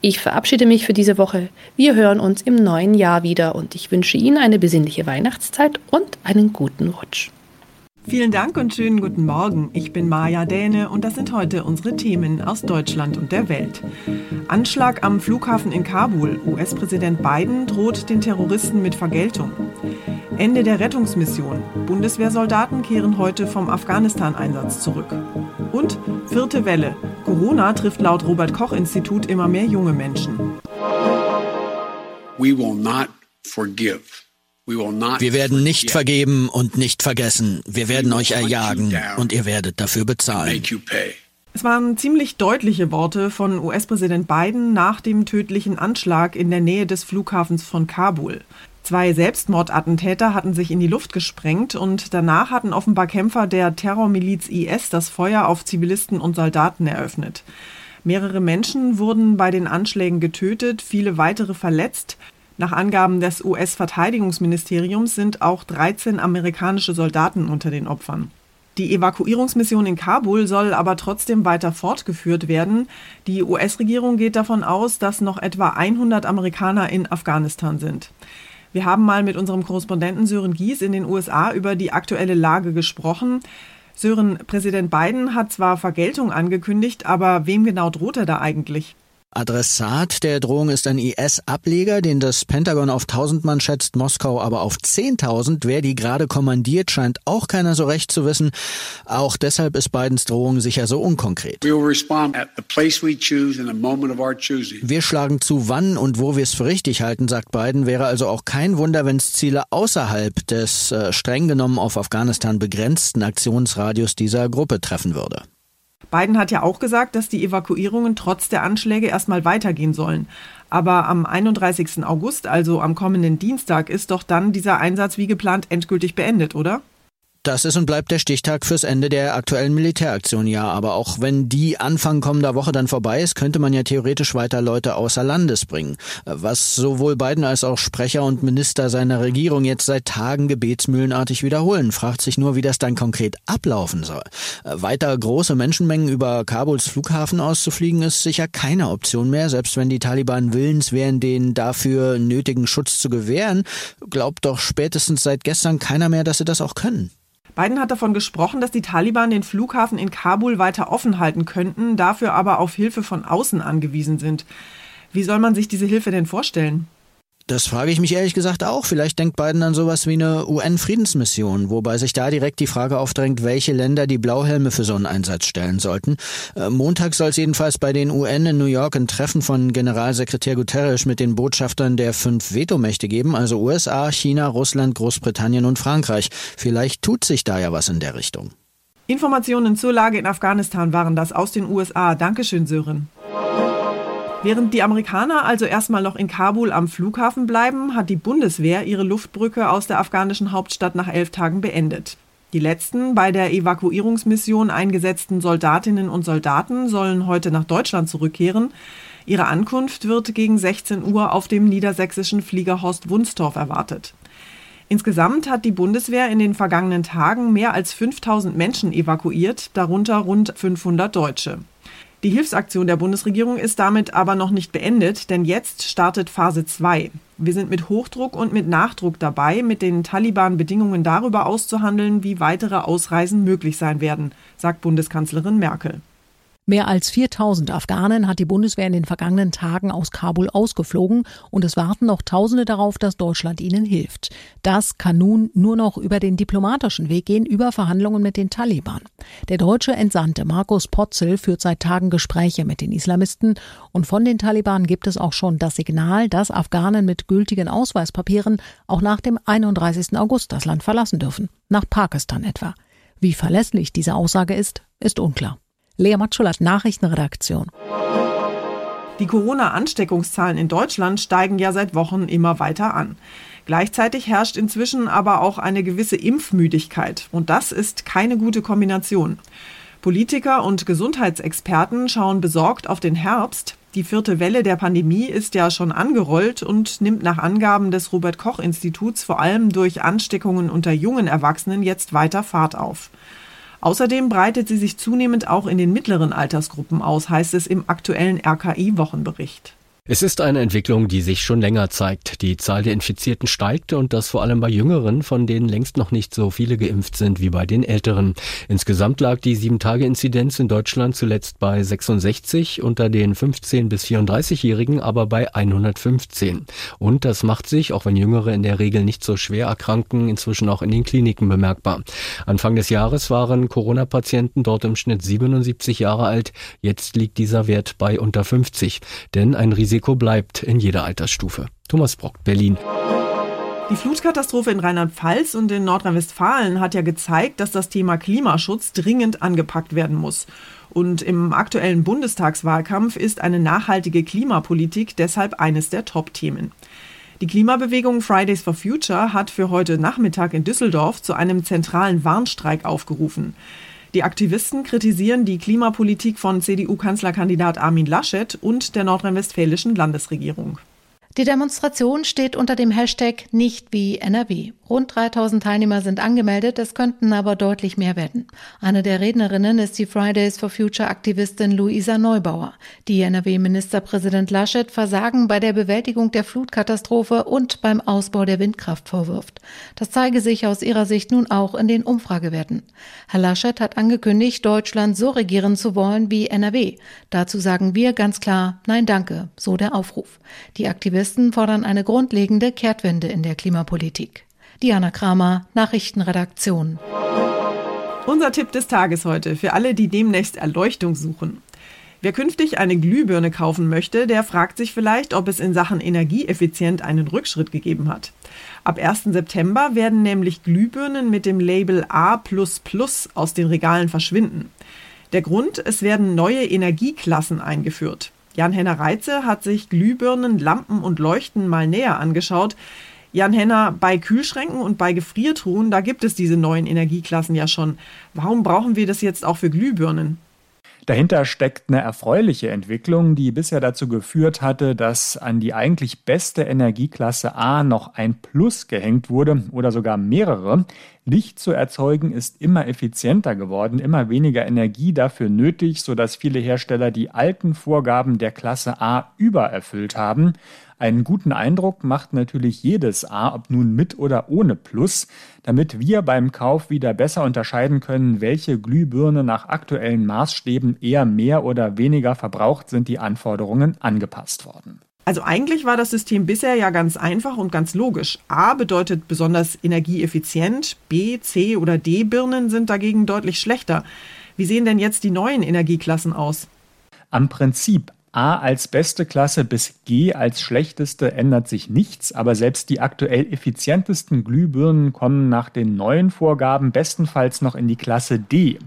Ich verabschiede mich für diese Woche. Wir hören uns im neuen Jahr wieder und ich wünsche Ihnen eine besinnliche Weihnachtszeit und einen guten Rutsch. Vielen Dank und schönen guten Morgen. Ich bin Maja Däne und das sind heute unsere Themen aus Deutschland und der Welt. Anschlag am Flughafen in Kabul. US-Präsident Biden droht den Terroristen mit Vergeltung. Ende der Rettungsmission. Bundeswehrsoldaten kehren heute vom Afghanistan-Einsatz zurück. Und vierte Welle. Corona trifft laut Robert Koch Institut immer mehr junge Menschen. We will not forgive. Wir werden nicht vergeben und nicht vergessen. Wir werden euch erjagen und ihr werdet dafür bezahlen. Es waren ziemlich deutliche Worte von US-Präsident Biden nach dem tödlichen Anschlag in der Nähe des Flughafens von Kabul. Zwei Selbstmordattentäter hatten sich in die Luft gesprengt und danach hatten offenbar Kämpfer der Terrormiliz IS das Feuer auf Zivilisten und Soldaten eröffnet. Mehrere Menschen wurden bei den Anschlägen getötet, viele weitere verletzt. Nach Angaben des US-Verteidigungsministeriums sind auch 13 amerikanische Soldaten unter den Opfern. Die Evakuierungsmission in Kabul soll aber trotzdem weiter fortgeführt werden. Die US-Regierung geht davon aus, dass noch etwa 100 Amerikaner in Afghanistan sind. Wir haben mal mit unserem Korrespondenten Sören Gies in den USA über die aktuelle Lage gesprochen. Sören, Präsident Biden hat zwar Vergeltung angekündigt, aber wem genau droht er da eigentlich? Adressat der Drohung ist ein IS-Ableger, den das Pentagon auf 1000 Mann schätzt, Moskau aber auf 10.000. Wer die gerade kommandiert, scheint auch keiner so recht zu wissen. Auch deshalb ist Bidens Drohung sicher so unkonkret. Wir schlagen zu, wann und wo wir es für richtig halten, sagt Biden. Wäre also auch kein Wunder, wenn es Ziele außerhalb des äh, streng genommen auf Afghanistan begrenzten Aktionsradius dieser Gruppe treffen würde. Biden hat ja auch gesagt, dass die Evakuierungen trotz der Anschläge erstmal weitergehen sollen. Aber am 31. August, also am kommenden Dienstag, ist doch dann dieser Einsatz wie geplant endgültig beendet, oder? Das ist und bleibt der Stichtag fürs Ende der aktuellen Militäraktion, ja. Aber auch wenn die Anfang kommender Woche dann vorbei ist, könnte man ja theoretisch weiter Leute außer Landes bringen. Was sowohl Biden als auch Sprecher und Minister seiner Regierung jetzt seit Tagen gebetsmühlenartig wiederholen, fragt sich nur, wie das dann konkret ablaufen soll. Weiter große Menschenmengen über Kabuls Flughafen auszufliegen, ist sicher keine Option mehr, selbst wenn die Taliban willens wären, den dafür nötigen Schutz zu gewähren, glaubt doch spätestens seit gestern keiner mehr, dass sie das auch können. Biden hat davon gesprochen, dass die Taliban den Flughafen in Kabul weiter offen halten könnten, dafür aber auf Hilfe von außen angewiesen sind. Wie soll man sich diese Hilfe denn vorstellen? Das frage ich mich ehrlich gesagt auch. Vielleicht denkt Biden an sowas wie eine UN-Friedensmission, wobei sich da direkt die Frage aufdrängt, welche Länder die Blauhelme für so einen Einsatz stellen sollten. Äh, Montag soll es jedenfalls bei den UN in New York ein Treffen von Generalsekretär Guterres mit den Botschaftern der fünf Vetomächte geben, also USA, China, Russland, Großbritannien und Frankreich. Vielleicht tut sich da ja was in der Richtung. Informationen zur Lage in Afghanistan waren das aus den USA. Dankeschön, Sören. Während die Amerikaner also erstmal noch in Kabul am Flughafen bleiben, hat die Bundeswehr ihre Luftbrücke aus der afghanischen Hauptstadt nach elf Tagen beendet. Die letzten bei der Evakuierungsmission eingesetzten Soldatinnen und Soldaten sollen heute nach Deutschland zurückkehren. Ihre Ankunft wird gegen 16 Uhr auf dem niedersächsischen Flieger Horst Wunstorf erwartet. Insgesamt hat die Bundeswehr in den vergangenen Tagen mehr als 5000 Menschen evakuiert, darunter rund 500 Deutsche. Die Hilfsaktion der Bundesregierung ist damit aber noch nicht beendet, denn jetzt startet Phase 2. Wir sind mit Hochdruck und mit Nachdruck dabei, mit den Taliban Bedingungen darüber auszuhandeln, wie weitere Ausreisen möglich sein werden, sagt Bundeskanzlerin Merkel. Mehr als 4000 Afghanen hat die Bundeswehr in den vergangenen Tagen aus Kabul ausgeflogen und es warten noch Tausende darauf, dass Deutschland ihnen hilft. Das kann nun nur noch über den diplomatischen Weg gehen, über Verhandlungen mit den Taliban. Der deutsche Entsandte Markus Potzel führt seit Tagen Gespräche mit den Islamisten und von den Taliban gibt es auch schon das Signal, dass Afghanen mit gültigen Ausweispapieren auch nach dem 31. August das Land verlassen dürfen, nach Pakistan etwa. Wie verlässlich diese Aussage ist, ist unklar. Lea Matschulat, Nachrichtenredaktion. Die Corona-Ansteckungszahlen in Deutschland steigen ja seit Wochen immer weiter an. Gleichzeitig herrscht inzwischen aber auch eine gewisse Impfmüdigkeit. Und das ist keine gute Kombination. Politiker und Gesundheitsexperten schauen besorgt auf den Herbst. Die vierte Welle der Pandemie ist ja schon angerollt und nimmt nach Angaben des Robert Koch Instituts vor allem durch Ansteckungen unter jungen Erwachsenen jetzt weiter Fahrt auf. Außerdem breitet sie sich zunehmend auch in den mittleren Altersgruppen aus, heißt es im aktuellen RKI-Wochenbericht. Es ist eine Entwicklung, die sich schon länger zeigt. Die Zahl der Infizierten steigt und das vor allem bei Jüngeren, von denen längst noch nicht so viele geimpft sind wie bei den Älteren. Insgesamt lag die 7-Tage-Inzidenz in Deutschland zuletzt bei 66, unter den 15- bis 34-Jährigen aber bei 115. Und das macht sich, auch wenn Jüngere in der Regel nicht so schwer erkranken, inzwischen auch in den Kliniken bemerkbar. Anfang des Jahres waren Corona-Patienten dort im Schnitt 77 Jahre alt. Jetzt liegt dieser Wert bei unter 50. Denn ein Risiko bleibt in jeder Altersstufe. Thomas Brock, Berlin. Die Flutkatastrophe in Rheinland-Pfalz und in Nordrhein-Westfalen hat ja gezeigt, dass das Thema Klimaschutz dringend angepackt werden muss. Und im aktuellen Bundestagswahlkampf ist eine nachhaltige Klimapolitik deshalb eines der Top-Themen. Die Klimabewegung Fridays for Future hat für heute Nachmittag in Düsseldorf zu einem zentralen Warnstreik aufgerufen. Die Aktivisten kritisieren die Klimapolitik von CDU-Kanzlerkandidat Armin Laschet und der nordrhein-westfälischen Landesregierung. Die Demonstration steht unter dem Hashtag nicht wie NRW. Rund 3000 Teilnehmer sind angemeldet, es könnten aber deutlich mehr werden. Eine der Rednerinnen ist die Fridays for Future Aktivistin Luisa Neubauer. Die NRW-Ministerpräsident Laschet Versagen bei der Bewältigung der Flutkatastrophe und beim Ausbau der Windkraft vorwirft. Das zeige sich aus ihrer Sicht nun auch in den Umfragewerten. Herr Laschet hat angekündigt, Deutschland so regieren zu wollen wie NRW. Dazu sagen wir ganz klar Nein danke, so der Aufruf. Die Aktivisten Aktivisten fordern eine grundlegende Kehrtwende in der Klimapolitik. Diana Kramer, Nachrichtenredaktion. Unser Tipp des Tages heute für alle, die demnächst Erleuchtung suchen. Wer künftig eine Glühbirne kaufen möchte, der fragt sich vielleicht, ob es in Sachen Energieeffizient einen Rückschritt gegeben hat. Ab 1. September werden nämlich Glühbirnen mit dem Label A aus den Regalen verschwinden. Der Grund, es werden neue Energieklassen eingeführt. Jan-Henner Reitze hat sich Glühbirnen, Lampen und Leuchten mal näher angeschaut. Jan-Henner, bei Kühlschränken und bei Gefriertruhen, da gibt es diese neuen Energieklassen ja schon. Warum brauchen wir das jetzt auch für Glühbirnen? Dahinter steckt eine erfreuliche Entwicklung, die bisher dazu geführt hatte, dass an die eigentlich beste Energieklasse A noch ein Plus gehängt wurde oder sogar mehrere. Licht zu erzeugen ist immer effizienter geworden, immer weniger Energie dafür nötig, sodass viele Hersteller die alten Vorgaben der Klasse A übererfüllt haben. Einen guten Eindruck macht natürlich jedes A, ob nun mit oder ohne Plus, damit wir beim Kauf wieder besser unterscheiden können, welche Glühbirne nach aktuellen Maßstäben eher mehr oder weniger verbraucht, sind die Anforderungen angepasst worden. Also eigentlich war das System bisher ja ganz einfach und ganz logisch. A bedeutet besonders energieeffizient, B, C oder D Birnen sind dagegen deutlich schlechter. Wie sehen denn jetzt die neuen Energieklassen aus? Am Prinzip A als beste Klasse bis G als schlechteste ändert sich nichts, aber selbst die aktuell effizientesten Glühbirnen kommen nach den neuen Vorgaben bestenfalls noch in die Klasse D.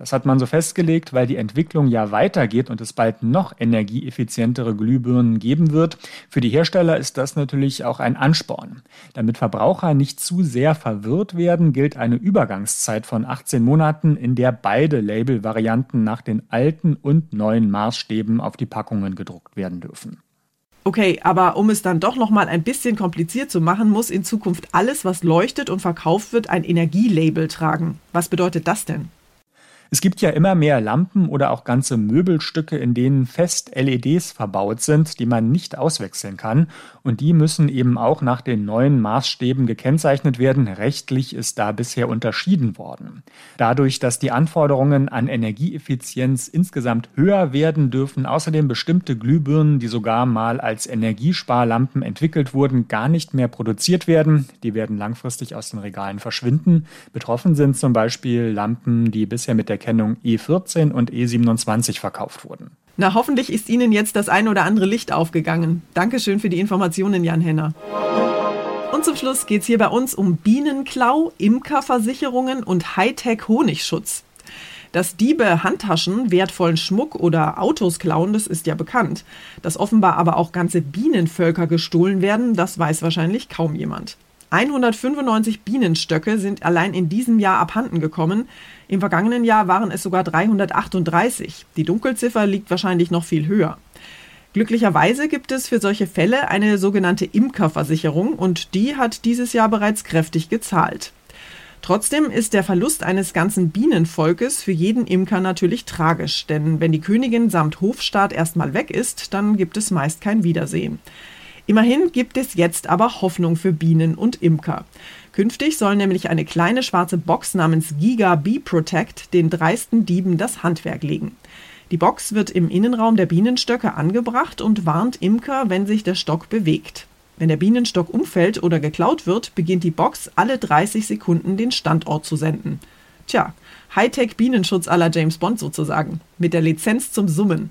Das hat man so festgelegt, weil die Entwicklung ja weitergeht und es bald noch energieeffizientere Glühbirnen geben wird. Für die Hersteller ist das natürlich auch ein Ansporn. Damit Verbraucher nicht zu sehr verwirrt werden, gilt eine Übergangszeit von 18 Monaten, in der beide Label-Varianten nach den alten und neuen Maßstäben auf die Packungen gedruckt werden dürfen. Okay, aber um es dann doch noch mal ein bisschen kompliziert zu machen, muss in Zukunft alles, was leuchtet und verkauft wird, ein Energielabel tragen. Was bedeutet das denn? Es gibt ja immer mehr Lampen oder auch ganze Möbelstücke, in denen fest LEDs verbaut sind, die man nicht auswechseln kann. Und die müssen eben auch nach den neuen Maßstäben gekennzeichnet werden. Rechtlich ist da bisher unterschieden worden. Dadurch, dass die Anforderungen an Energieeffizienz insgesamt höher werden, dürfen außerdem bestimmte Glühbirnen, die sogar mal als Energiesparlampen entwickelt wurden, gar nicht mehr produziert werden. Die werden langfristig aus den Regalen verschwinden. Betroffen sind zum Beispiel Lampen, die bisher mit der Kennung E14 und E27 verkauft wurden. Na, hoffentlich ist Ihnen jetzt das ein oder andere Licht aufgegangen. Dankeschön für die Informationen, Jan Henner. Und zum Schluss geht es hier bei uns um Bienenklau, Imkerversicherungen und Hightech-Honigschutz. Dass Diebe Handtaschen, wertvollen Schmuck oder Autos klauen, das ist ja bekannt. Dass offenbar aber auch ganze Bienenvölker gestohlen werden, das weiß wahrscheinlich kaum jemand. 195 Bienenstöcke sind allein in diesem Jahr abhanden gekommen. Im vergangenen Jahr waren es sogar 338. Die Dunkelziffer liegt wahrscheinlich noch viel höher. Glücklicherweise gibt es für solche Fälle eine sogenannte Imkerversicherung und die hat dieses Jahr bereits kräftig gezahlt. Trotzdem ist der Verlust eines ganzen Bienenvolkes für jeden Imker natürlich tragisch, denn wenn die Königin samt Hofstaat erstmal weg ist, dann gibt es meist kein Wiedersehen. Immerhin gibt es jetzt aber Hoffnung für Bienen und Imker. Künftig soll nämlich eine kleine schwarze Box namens Giga Bee Protect den dreisten Dieben das Handwerk legen. Die Box wird im Innenraum der Bienenstöcke angebracht und warnt Imker, wenn sich der Stock bewegt. Wenn der Bienenstock umfällt oder geklaut wird, beginnt die Box alle 30 Sekunden den Standort zu senden. Tja, Hightech Bienenschutz aller James Bond sozusagen, mit der Lizenz zum Summen.